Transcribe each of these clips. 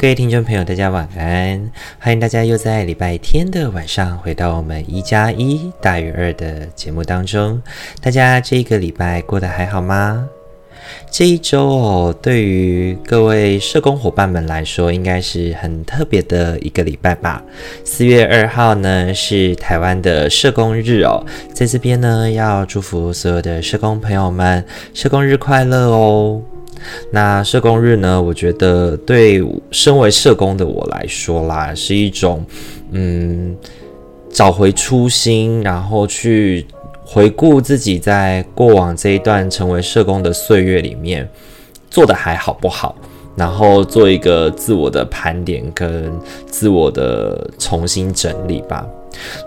各位听众朋友，大家晚安！欢迎大家又在礼拜天的晚上回到我们一加一大于二的节目当中。大家这个礼拜过得还好吗？这一周哦，对于各位社工伙伴们来说，应该是很特别的一个礼拜吧。四月二号呢，是台湾的社工日哦，在这边呢，要祝福所有的社工朋友们，社工日快乐哦！那社工日呢，我觉得对身为社工的我来说啦，是一种嗯，找回初心，然后去回顾自己在过往这一段成为社工的岁月里面做得还好不好，然后做一个自我的盘点跟自我的重新整理吧。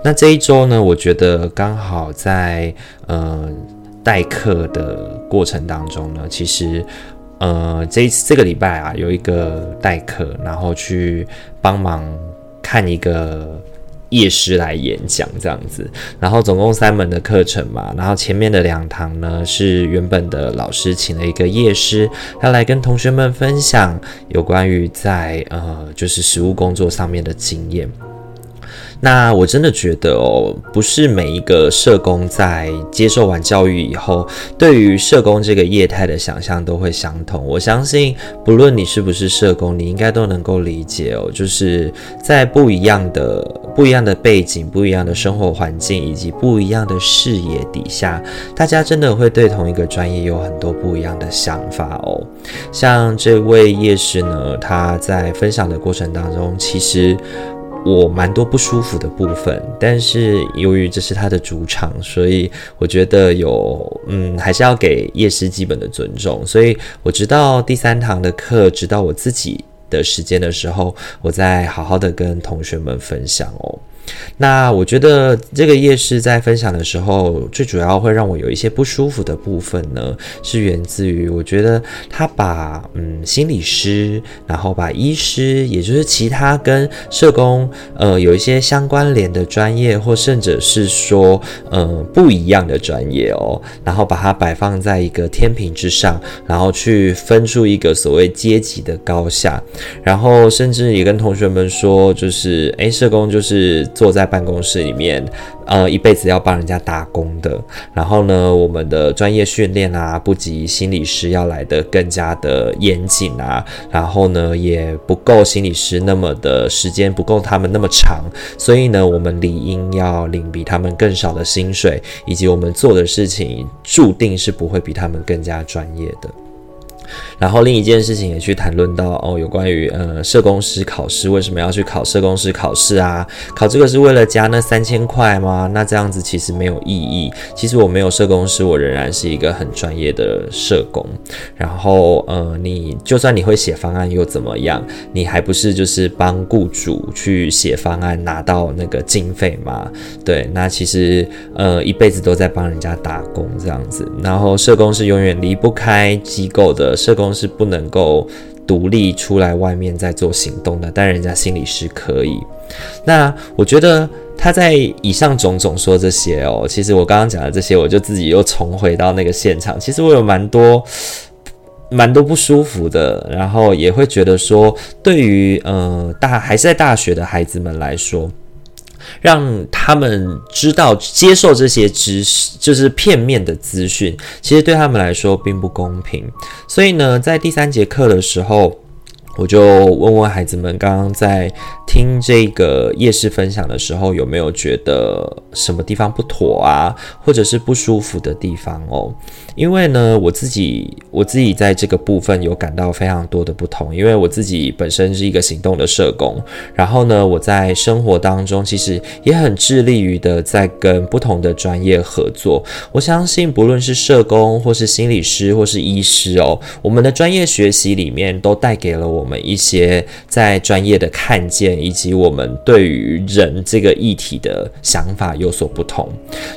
那这一周呢，我觉得刚好在呃代课的过程当中呢，其实。呃，这这个礼拜啊，有一个代课，然后去帮忙看一个夜师来演讲这样子，然后总共三门的课程嘛，然后前面的两堂呢是原本的老师请了一个夜师，他来跟同学们分享有关于在呃就是实务工作上面的经验。那我真的觉得哦，不是每一个社工在接受完教育以后，对于社工这个业态的想象都会相同。我相信，不论你是不是社工，你应该都能够理解哦，就是在不一样的、不一样的背景、不一样的生活环境以及不一样的视野底下，大家真的会对同一个专业有很多不一样的想法哦。像这位业师呢，他在分享的过程当中，其实。我蛮多不舒服的部分，但是由于这是他的主场，所以我觉得有嗯，还是要给夜师基本的尊重。所以我直到第三堂的课，直到我自己的时间的时候，我再好好的跟同学们分享哦。那我觉得这个夜市在分享的时候，最主要会让我有一些不舒服的部分呢，是源自于我觉得他把嗯心理师，然后把医师，也就是其他跟社工呃有一些相关联的专业，或甚至是说呃不一样的专业哦，然后把它摆放在一个天平之上，然后去分出一个所谓阶级的高下，然后甚至也跟同学们说，就是诶，社工就是。坐在办公室里面，呃，一辈子要帮人家打工的。然后呢，我们的专业训练啊，不及心理师要来得更加的严谨啊。然后呢，也不够心理师那么的时间，不够他们那么长。所以呢，我们理应要领比他们更少的薪水，以及我们做的事情注定是不会比他们更加专业的。然后另一件事情也去谈论到哦，有关于呃社工师考试为什么要去考社工师考试啊？考这个是为了加那三千块吗？那这样子其实没有意义。其实我没有社工师，我仍然是一个很专业的社工。然后呃，你就算你会写方案又怎么样？你还不是就是帮雇主去写方案拿到那个经费吗？对，那其实呃一辈子都在帮人家打工这样子。然后社工是永远离不开机构的。社工是不能够独立出来外面再做行动的，但人家心理师可以。那我觉得他在以上种种说这些哦，其实我刚刚讲的这些，我就自己又重回到那个现场。其实我有蛮多 蛮多不舒服的，然后也会觉得说，对于呃大还是在大学的孩子们来说。让他们知道接受这些知识就是片面的资讯，其实对他们来说并不公平。所以呢，在第三节课的时候，我就问问孩子们刚刚在听这个夜市分享的时候，有没有觉得什么地方不妥啊，或者是不舒服的地方哦？因为呢，我自己我自己在这个部分有感到非常多的不同，因为我自己本身是一个行动的社工，然后呢，我在生活当中其实也很致力于的在跟不同的专业合作。我相信，不论是社工，或是心理师，或是医师哦，我们的专业学习里面都带给了我们一些在专业的看见，以及我们对于人这个议题的想法有所不同。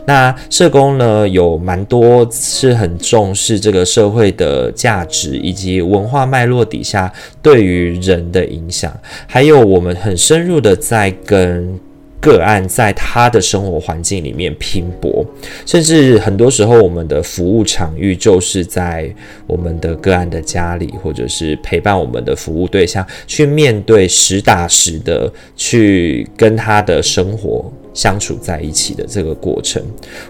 那社工呢，有蛮多是很。重视这个社会的价值以及文化脉络底下对于人的影响，还有我们很深入的在跟个案在他的生活环境里面拼搏，甚至很多时候我们的服务场域就是在我们的个案的家里，或者是陪伴我们的服务对象去面对实打实的去跟他的生活。相处在一起的这个过程，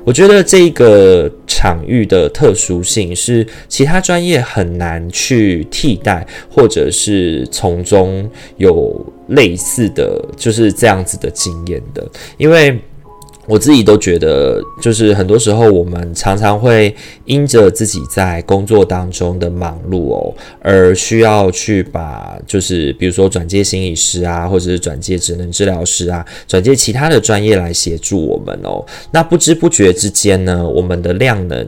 我觉得这个场域的特殊性是其他专业很难去替代，或者是从中有类似的就是这样子的经验的，因为。我自己都觉得，就是很多时候我们常常会因着自己在工作当中的忙碌哦，而需要去把就是比如说转介心理师啊，或者是转介职能治疗师啊，转介其他的专业来协助我们哦。那不知不觉之间呢，我们的量能。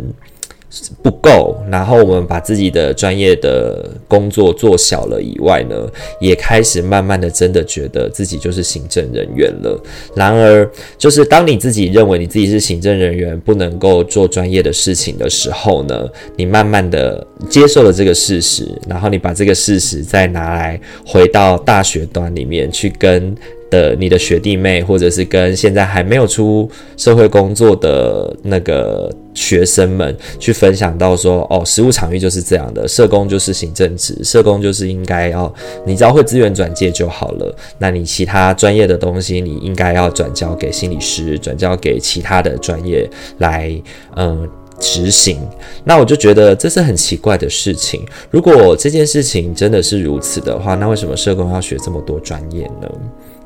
不够，然后我们把自己的专业的工作做小了以外呢，也开始慢慢的真的觉得自己就是行政人员了。然而，就是当你自己认为你自己是行政人员，不能够做专业的事情的时候呢，你慢慢的接受了这个事实，然后你把这个事实再拿来回到大学端里面去跟。的你的学弟妹，或者是跟现在还没有出社会工作的那个学生们去分享到说，哦，实务场域就是这样的，社工就是行政职，社工就是应该要，你只要会资源转介就好了。那你其他专业的东西，你应该要转交给心理师，转交给其他的专业来，嗯，执行。那我就觉得这是很奇怪的事情。如果这件事情真的是如此的话，那为什么社工要学这么多专业呢？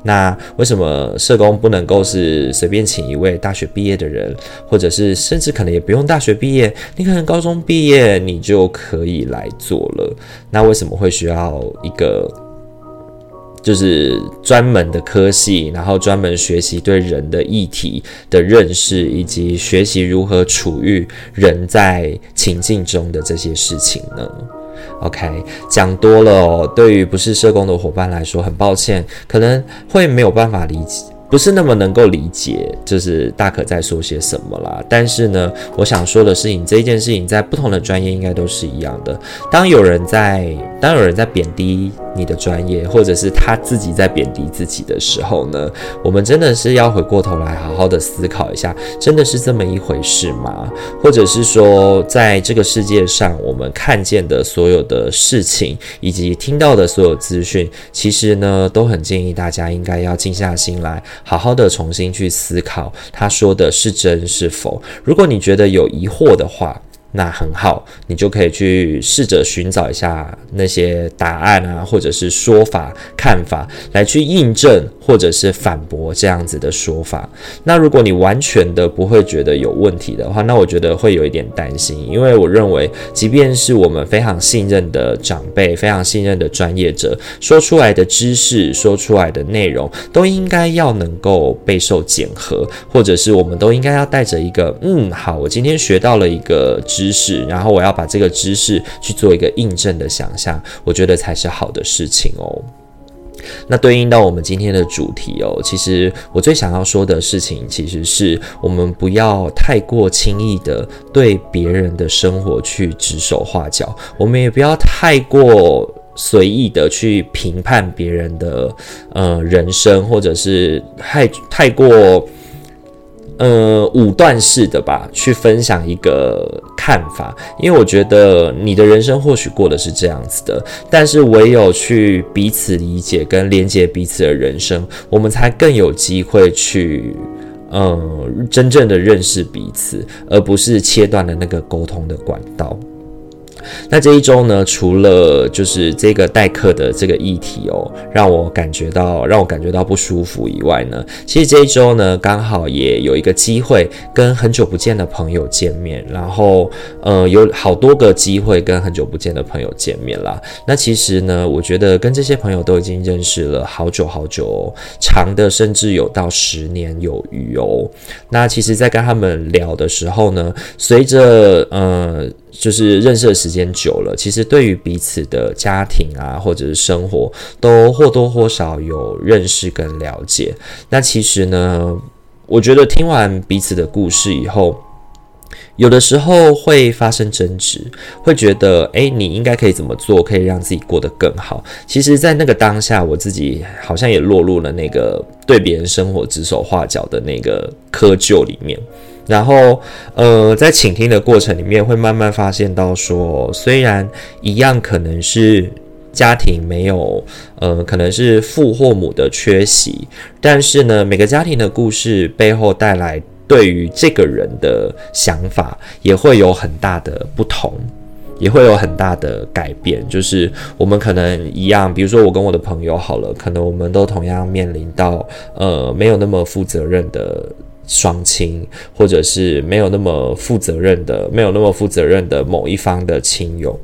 那为什么社工不能够是随便请一位大学毕业的人，或者是甚至可能也不用大学毕业，你可能高中毕业你就可以来做了？那为什么会需要一个就是专门的科系，然后专门学习对人的议题的认识，以及学习如何处遇人在情境中的这些事情呢？OK，讲多了哦。对于不是社工的伙伴来说，很抱歉，可能会没有办法理解。不是那么能够理解，就是大可在说些什么啦。但是呢，我想说的是，你，这一件事情在不同的专业应该都是一样的。当有人在，当有人在贬低你的专业，或者是他自己在贬低自己的时候呢，我们真的是要回过头来好好的思考一下，真的是这么一回事吗？或者是说，在这个世界上，我们看见的所有的事情，以及听到的所有资讯，其实呢，都很建议大家应该要静下心来。好好的重新去思考，他说的是真是否？如果你觉得有疑惑的话，那很好，你就可以去试着寻找一下那些答案啊，或者是说法、看法，来去印证或者是反驳这样子的说法。那如果你完全的不会觉得有问题的话，那我觉得会有一点担心，因为我认为，即便是我们非常信任的长辈、非常信任的专业者说出来的知识、说出来的内容，都应该要能够备受检核，或者是我们都应该要带着一个嗯，好，我今天学到了一个知。知识，然后我要把这个知识去做一个印证的想象，我觉得才是好的事情哦。那对应到我们今天的主题哦，其实我最想要说的事情，其实是我们不要太过轻易的对别人的生活去指手画脚，我们也不要太过随意的去评判别人的呃人生，或者是太太过。呃，五段式的吧，去分享一个看法，因为我觉得你的人生或许过的是这样子的，但是唯有去彼此理解跟连接彼此的人生，我们才更有机会去，呃，真正的认识彼此，而不是切断了那个沟通的管道。那这一周呢，除了就是这个代课的这个议题哦，让我感觉到让我感觉到不舒服以外呢，其实这一周呢，刚好也有一个机会跟很久不见的朋友见面，然后呃，有好多个机会跟很久不见的朋友见面啦。那其实呢，我觉得跟这些朋友都已经认识了好久好久哦，长的甚至有到十年有余哦。那其实，在跟他们聊的时候呢，随着呃。就是认识的时间久了，其实对于彼此的家庭啊，或者是生活，都或多或少有认识跟了解。那其实呢，我觉得听完彼此的故事以后，有的时候会发生争执，会觉得，诶，你应该可以怎么做，可以让自己过得更好。其实，在那个当下，我自己好像也落入了那个对别人生活指手画脚的那个窠臼里面。然后，呃，在倾听的过程里面，会慢慢发现到说，虽然一样可能是家庭没有，呃，可能是父或母的缺席，但是呢，每个家庭的故事背后带来对于这个人的想法，也会有很大的不同，也会有很大的改变。就是我们可能一样，比如说我跟我的朋友好了，可能我们都同样面临到，呃，没有那么负责任的。双亲，或者是没有那么负责任的，没有那么负责任的某一方的亲友，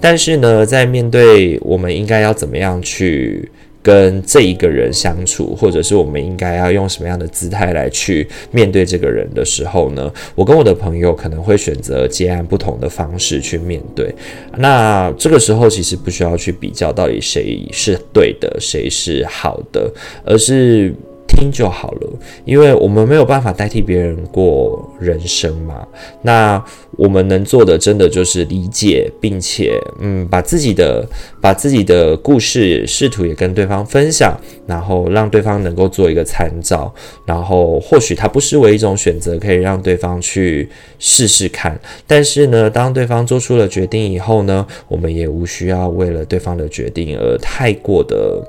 但是呢，在面对我们应该要怎么样去跟这一个人相处，或者是我们应该要用什么样的姿态来去面对这个人的时候呢，我跟我的朋友可能会选择截然不同的方式去面对。那这个时候其实不需要去比较到底谁是对的，谁是好的，而是。听就好了，因为我们没有办法代替别人过人生嘛。那我们能做的，真的就是理解，并且，嗯，把自己的把自己的故事试图也跟对方分享，然后让对方能够做一个参照，然后或许它不失为一种选择，可以让对方去试试看。但是呢，当对方做出了决定以后呢，我们也无需要为了对方的决定而太过的。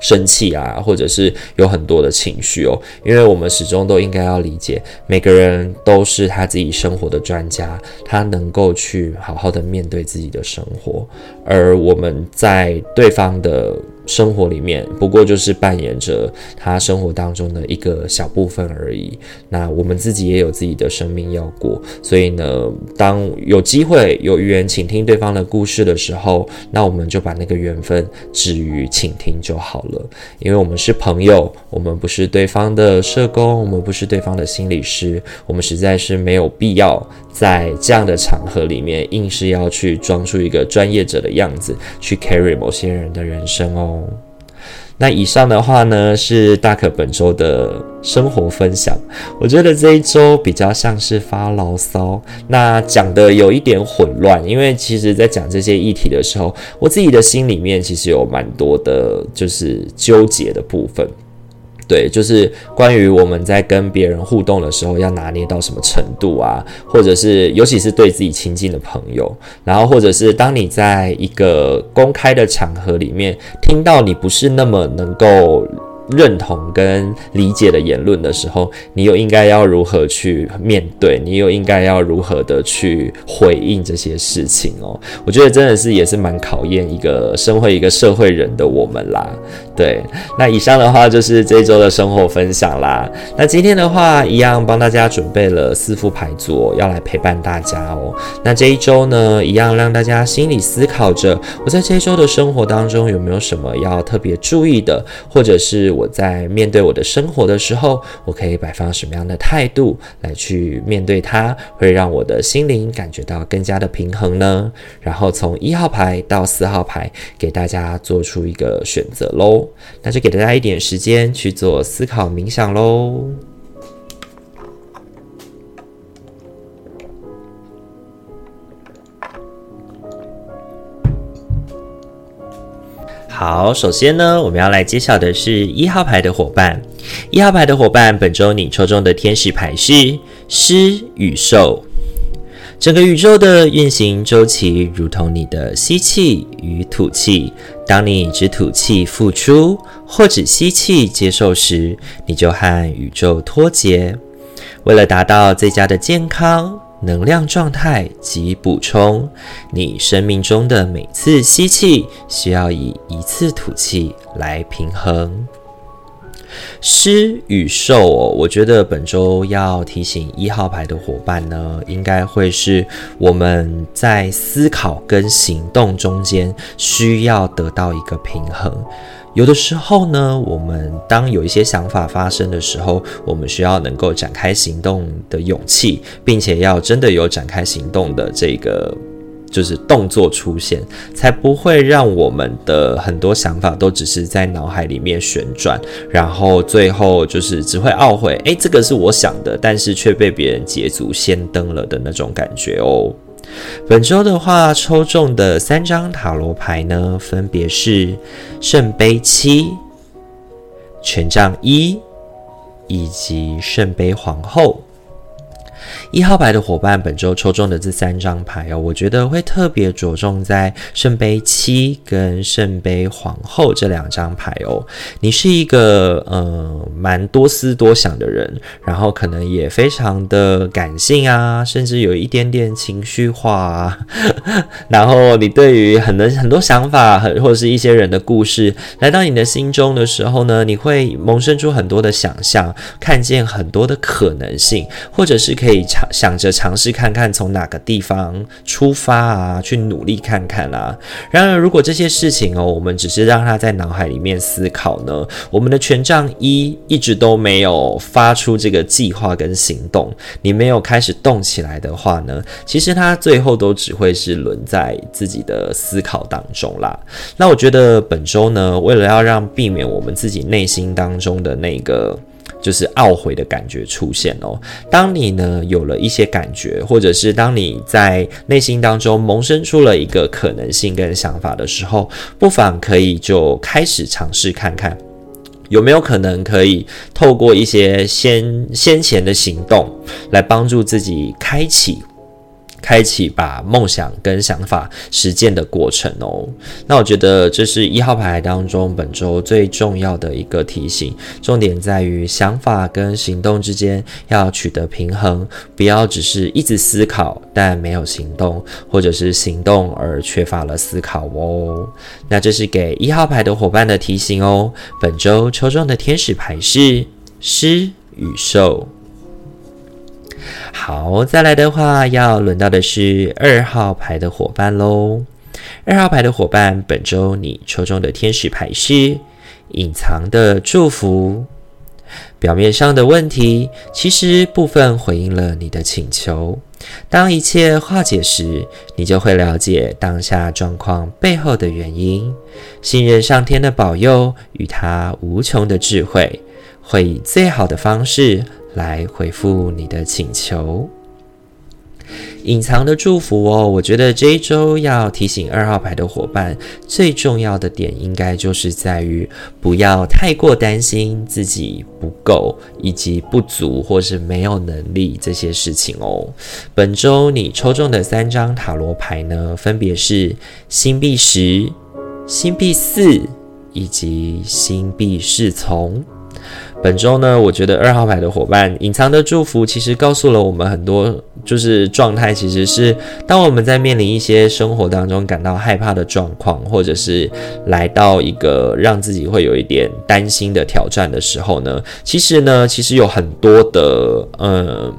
生气啊，或者是有很多的情绪哦，因为我们始终都应该要理解，每个人都是他自己生活的专家，他能够去好好的面对自己的生活，而我们在对方的。生活里面不过就是扮演着他生活当中的一个小部分而已。那我们自己也有自己的生命要过，所以呢，当有机会有缘倾听对方的故事的时候，那我们就把那个缘分置于倾听就好了。因为我们是朋友，我们不是对方的社工，我们不是对方的心理师，我们实在是没有必要在这样的场合里面硬是要去装出一个专业者的样子，去 carry 某些人的人生哦那以上的话呢，是大可本周的生活分享。我觉得这一周比较像是发牢骚，那讲的有一点混乱，因为其实在讲这些议题的时候，我自己的心里面其实有蛮多的，就是纠结的部分。对，就是关于我们在跟别人互动的时候，要拿捏到什么程度啊，或者是尤其是对自己亲近的朋友，然后或者是当你在一个公开的场合里面，听到你不是那么能够。认同跟理解的言论的时候，你又应该要如何去面对？你又应该要如何的去回应这些事情哦？我觉得真的是也是蛮考验一个身为一个社会人的我们啦。对，那以上的话就是这一周的生活分享啦。那今天的话，一样帮大家准备了四副牌组，要来陪伴大家哦。那这一周呢，一样让大家心里思考着，我在这一周的生活当中有没有什么要特别注意的，或者是。我在面对我的生活的时候，我可以摆放什么样的态度来去面对它，会让我的心灵感觉到更加的平衡呢？然后从一号牌到四号牌，给大家做出一个选择喽。那就给大家一点时间去做思考冥想喽。好，首先呢，我们要来揭晓的是一号牌的伙伴。一号牌的伙伴，本周你抽中的天使牌是狮与兽。整个宇宙的运行周期如同你的吸气与吐气。当你只吐气付出，或只吸气接受时，你就和宇宙脱节。为了达到最佳的健康。能量状态及补充。你生命中的每次吸气，需要以一次吐气来平衡。施与受哦，我觉得本周要提醒一号牌的伙伴呢，应该会是我们在思考跟行动中间需要得到一个平衡。有的时候呢，我们当有一些想法发生的时候，我们需要能够展开行动的勇气，并且要真的有展开行动的这个。就是动作出现，才不会让我们的很多想法都只是在脑海里面旋转，然后最后就是只会懊悔，诶，这个是我想的，但是却被别人捷足先登了的那种感觉哦。本周的话，抽中的三张塔罗牌呢，分别是圣杯七、权杖一以及圣杯皇后。一号牌的伙伴，本周抽中的这三张牌哦，我觉得会特别着重在圣杯七跟圣杯皇后这两张牌哦。你是一个呃蛮多思多想的人，然后可能也非常的感性啊，甚至有一点点情绪化啊。然后你对于很多很多想法，很或者是一些人的故事来到你的心中的时候呢，你会萌生出很多的想象，看见很多的可能性，或者是可以。可以尝想着尝试看看从哪个地方出发啊，去努力看看啊。然而，如果这些事情哦，我们只是让他在脑海里面思考呢，我们的权杖一一直都没有发出这个计划跟行动，你没有开始动起来的话呢，其实他最后都只会是轮在自己的思考当中啦。那我觉得本周呢，为了要让避免我们自己内心当中的那个。就是懊悔的感觉出现哦。当你呢有了一些感觉，或者是当你在内心当中萌生出了一个可能性跟想法的时候，不妨可以就开始尝试看看，有没有可能可以透过一些先先前的行动来帮助自己开启。开启把梦想跟想法实践的过程哦。那我觉得这是一号牌当中本周最重要的一个提醒，重点在于想法跟行动之间要取得平衡，不要只是一直思考但没有行动，或者是行动而缺乏了思考哦。那这是给一号牌的伙伴的提醒哦。本周抽中的天使牌是狮与兽。好，再来的话，要轮到的是二号牌的伙伴喽。二号牌的伙伴，本周你抽中的天使牌是隐藏的祝福。表面上的问题，其实部分回应了你的请求。当一切化解时，你就会了解当下状况背后的原因。信任上天的保佑与他无穷的智慧，会以最好的方式。来回复你的请求，隐藏的祝福哦。我觉得这一周要提醒二号牌的伙伴，最重要的点应该就是在于不要太过担心自己不够，以及不足或是没有能力这些事情哦。本周你抽中的三张塔罗牌呢，分别是星币十、星币四以及星币侍从。本周呢，我觉得二号牌的伙伴隐藏的祝福，其实告诉了我们很多，就是状态，其实是当我们在面临一些生活当中感到害怕的状况，或者是来到一个让自己会有一点担心的挑战的时候呢，其实呢，其实有很多的，嗯。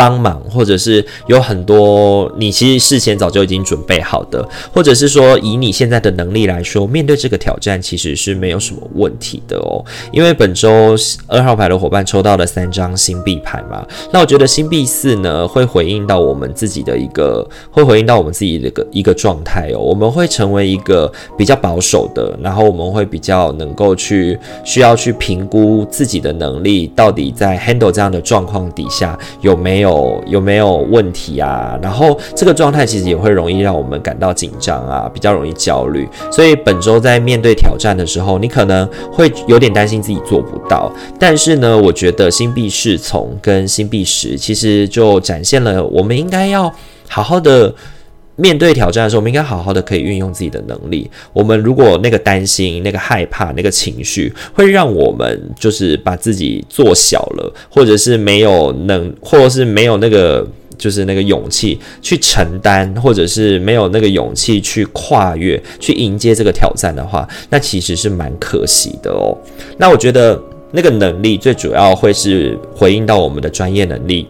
帮忙，或者是有很多你其实事前早就已经准备好的，或者是说以你现在的能力来说，面对这个挑战其实是没有什么问题的哦。因为本周二号牌的伙伴抽到了三张星币牌嘛，那我觉得星币四呢会回应到我们自己的一个，会回应到我们自己的一个一个状态哦。我们会成为一个比较保守的，然后我们会比较能够去需要去评估自己的能力，到底在 handle 这样的状况底下有没有。有有没有问题啊？然后这个状态其实也会容易让我们感到紧张啊，比较容易焦虑。所以本周在面对挑战的时候，你可能会有点担心自己做不到。但是呢，我觉得星币侍从跟星币十其实就展现了我们应该要好好的。面对挑战的时候，我们应该好好的可以运用自己的能力。我们如果那个担心、那个害怕、那个情绪，会让我们就是把自己做小了，或者是没有能，或者是没有那个就是那个勇气去承担，或者是没有那个勇气去跨越、去迎接这个挑战的话，那其实是蛮可惜的哦。那我觉得那个能力最主要会是回应到我们的专业能力。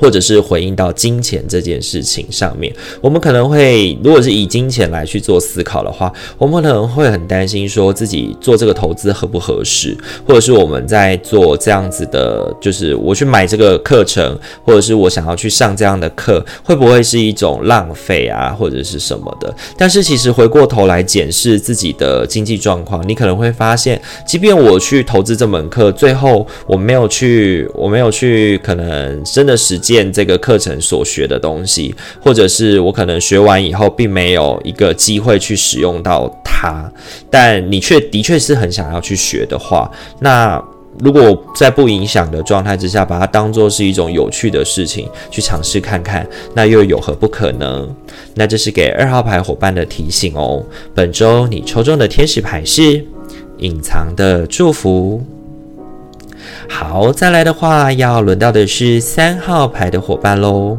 或者是回应到金钱这件事情上面，我们可能会，如果是以金钱来去做思考的话，我们可能会很担心说自己做这个投资合不合适，或者是我们在做这样子的，就是我去买这个课程，或者是我想要去上这样的课，会不会是一种浪费啊，或者是什么的？但是其实回过头来检视自己的经济状况，你可能会发现，即便我去投资这门课，最后我没有去，我没有去，可能真的实际。这个课程所学的东西，或者是我可能学完以后，并没有一个机会去使用到它，但你却的确是很想要去学的话，那如果在不影响的状态之下，把它当做是一种有趣的事情去尝试看看，那又有何不可呢？那这是给二号牌伙伴的提醒哦。本周你抽中的天使牌是隐藏的祝福。好，再来的话，要轮到的是三号牌的伙伴喽。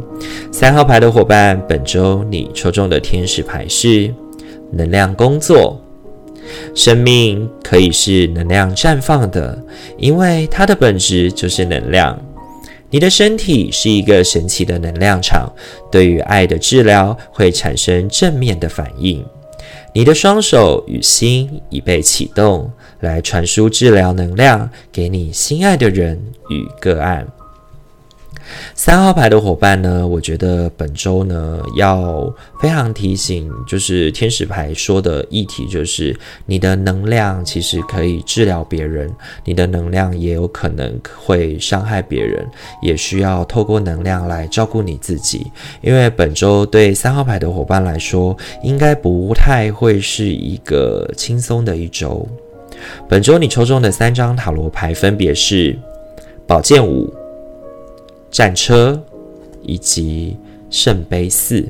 三号牌的伙伴，本周你抽中的天使牌是能量工作。生命可以是能量绽放的，因为它的本质就是能量。你的身体是一个神奇的能量场，对于爱的治疗会产生正面的反应。你的双手与心已被启动。来传输治疗能量给你心爱的人与个案。三号牌的伙伴呢，我觉得本周呢要非常提醒，就是天使牌说的议题，就是你的能量其实可以治疗别人，你的能量也有可能会伤害别人，也需要透过能量来照顾你自己。因为本周对三号牌的伙伴来说，应该不太会是一个轻松的一周。本周你抽中的三张塔罗牌分别是宝剑五、战车以及圣杯四。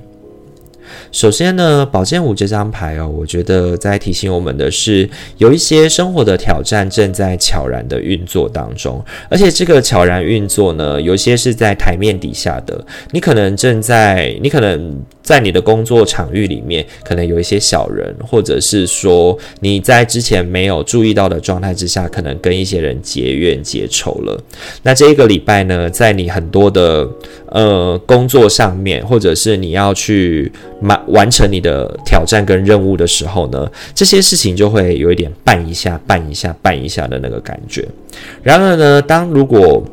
首先呢，宝剑五这张牌哦，我觉得在提醒我们的是，有一些生活的挑战正在悄然的运作当中，而且这个悄然运作呢，有些是在台面底下的，你可能正在，你可能。在你的工作场域里面，可能有一些小人，或者是说你在之前没有注意到的状态之下，可能跟一些人结怨结仇了。那这一个礼拜呢，在你很多的呃工作上面，或者是你要去完完成你的挑战跟任务的时候呢，这些事情就会有一点绊一下、绊一下、绊一下的那个感觉。然而呢，当如果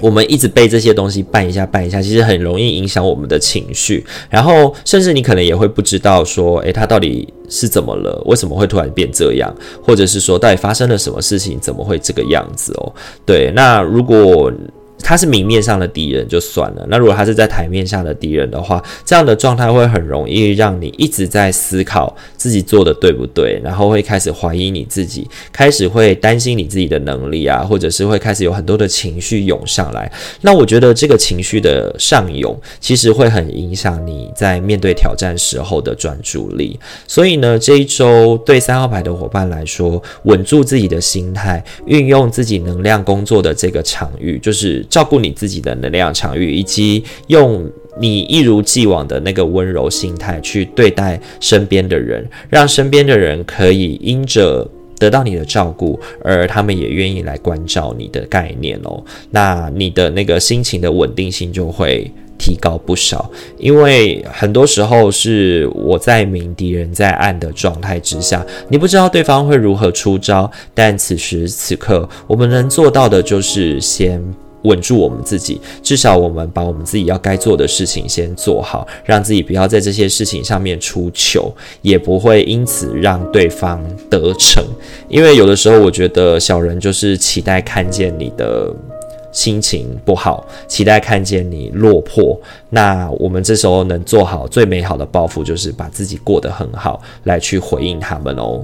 我们一直被这些东西绊一下绊一下，其实很容易影响我们的情绪，然后甚至你可能也会不知道说，诶，他到底是怎么了？为什么会突然变这样？或者是说，到底发生了什么事情？怎么会这个样子哦？对，那如果。他是明面上的敌人就算了，那如果他是在台面下的敌人的话，这样的状态会很容易让你一直在思考自己做的对不对，然后会开始怀疑你自己，开始会担心你自己的能力啊，或者是会开始有很多的情绪涌上来。那我觉得这个情绪的上涌，其实会很影响你在面对挑战时候的专注力。所以呢，这一周对三号牌的伙伴来说，稳住自己的心态，运用自己能量工作的这个场域，就是。照顾你自己的能量场域，以及用你一如既往的那个温柔心态去对待身边的人，让身边的人可以因着得到你的照顾，而他们也愿意来关照你的概念哦。那你的那个心情的稳定性就会提高不少，因为很多时候是我在明，敌人在暗的状态之下，你不知道对方会如何出招，但此时此刻我们能做到的就是先。稳住我们自己，至少我们把我们自己要该做的事情先做好，让自己不要在这些事情上面出糗，也不会因此让对方得逞。因为有的时候，我觉得小人就是期待看见你的心情不好，期待看见你落魄。那我们这时候能做好最美好的报复，就是把自己过得很好，来去回应他们哦。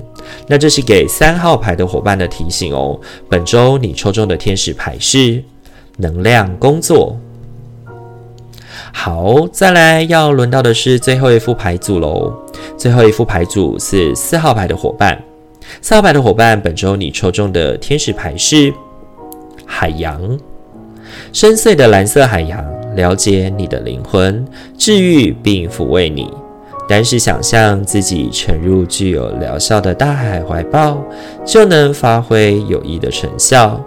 那这是给三号牌的伙伴的提醒哦。本周你抽中的天使牌是。能量工作，好，再来要轮到的是最后一副牌组喽。最后一副牌组是四号牌的伙伴，四号牌的伙伴，本周你抽中的天使牌是海洋，深邃的蓝色海洋，了解你的灵魂，治愈并抚慰你。单是想象自己沉入具有疗效的大海怀抱，就能发挥有益的成效。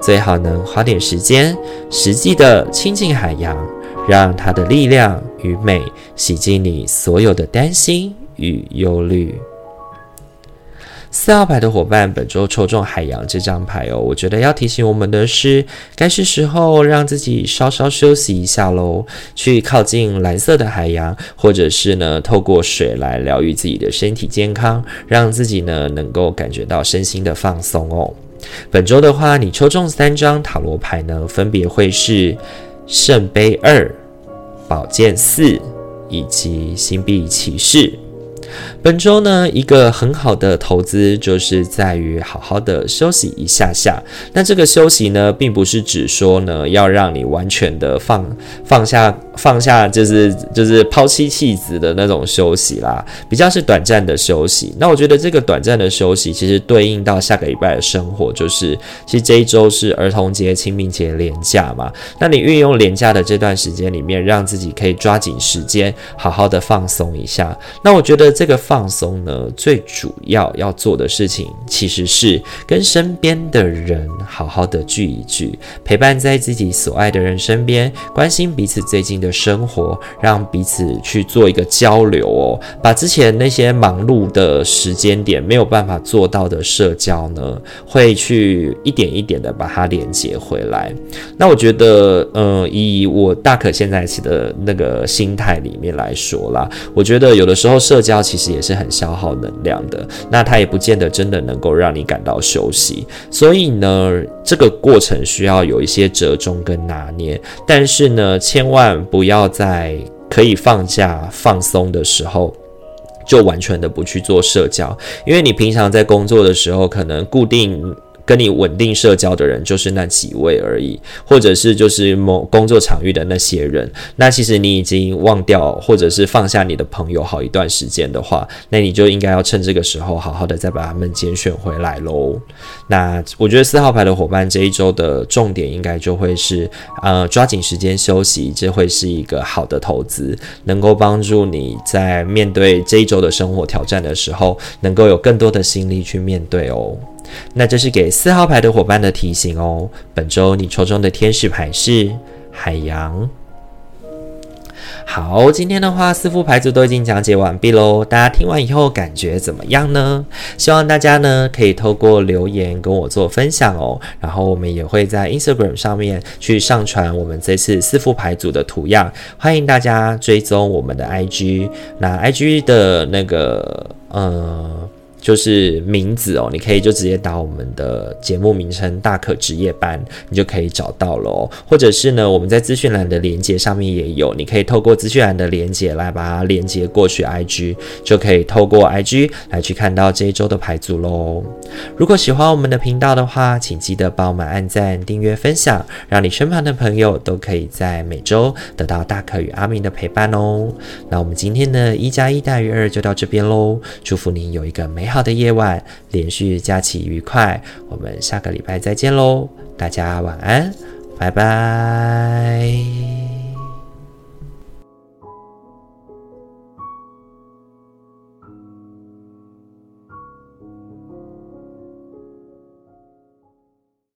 最好能花点时间，实际的亲近海洋，让它的力量与美洗净你所有的担心与忧虑。四号牌的伙伴，本周抽中海洋这张牌哦，我觉得要提醒我们的是，该是时候让自己稍稍休息一下喽，去靠近蓝色的海洋，或者是呢，透过水来疗愈自己的身体健康，让自己呢能够感觉到身心的放松哦。本周的话，你抽中三张塔罗牌呢，分别会是圣杯二、宝剑四以及星币骑士。本周呢，一个很好的投资就是在于好好的休息一下下。那这个休息呢，并不是指说呢，要让你完全的放放下放下，就是就是抛妻弃子的那种休息啦，比较是短暂的休息。那我觉得这个短暂的休息，其实对应到下个礼拜的生活，就是其实这一周是儿童节、清明节连假嘛。那你运用连假的这段时间里面，让自己可以抓紧时间，好好的放松一下。那我觉得这个。放松呢，最主要要做的事情，其实是跟身边的人好好的聚一聚，陪伴在自己所爱的人身边，关心彼此最近的生活，让彼此去做一个交流哦。把之前那些忙碌的时间点没有办法做到的社交呢，会去一点一点的把它连接回来。那我觉得，嗯，以我大可现在起的那个心态里面来说啦，我觉得有的时候社交其实。也是很消耗能量的，那它也不见得真的能够让你感到休息，所以呢，这个过程需要有一些折中跟拿捏，但是呢，千万不不要在可以放假放松的时候，就完全的不去做社交，因为你平常在工作的时候，可能固定。跟你稳定社交的人就是那几位而已，或者是就是某工作场域的那些人。那其实你已经忘掉，或者是放下你的朋友好一段时间的话，那你就应该要趁这个时候好好的再把他们拣选回来喽。那我觉得四号牌的伙伴这一周的重点应该就会是，呃，抓紧时间休息，这会是一个好的投资，能够帮助你在面对这一周的生活挑战的时候，能够有更多的心力去面对哦。那这是给四号牌的伙伴的提醒哦。本周你抽中的天使牌是海洋。好，今天的话四副牌组都已经讲解完毕喽。大家听完以后感觉怎么样呢？希望大家呢可以透过留言跟我做分享哦。然后我们也会在 Instagram 上面去上传我们这次四副牌组的图样，欢迎大家追踪我们的 IG。那 IG 的那个呃。就是名字哦，你可以就直接打我们的节目名称“大可职业班”，你就可以找到了哦。或者是呢，我们在资讯栏的连接上面也有，你可以透过资讯栏的连接来把它连接过去 IG，就可以透过 IG 来去看到这一周的牌组喽。如果喜欢我们的频道的话，请记得帮我们按赞、订阅、分享，让你身旁的朋友都可以在每周得到大可与阿明的陪伴哦。那我们今天的一加一大于二就到这边喽，祝福你有一个美美好的夜晚，连续假期愉快。我们下个礼拜再见喽，大家晚安，拜拜。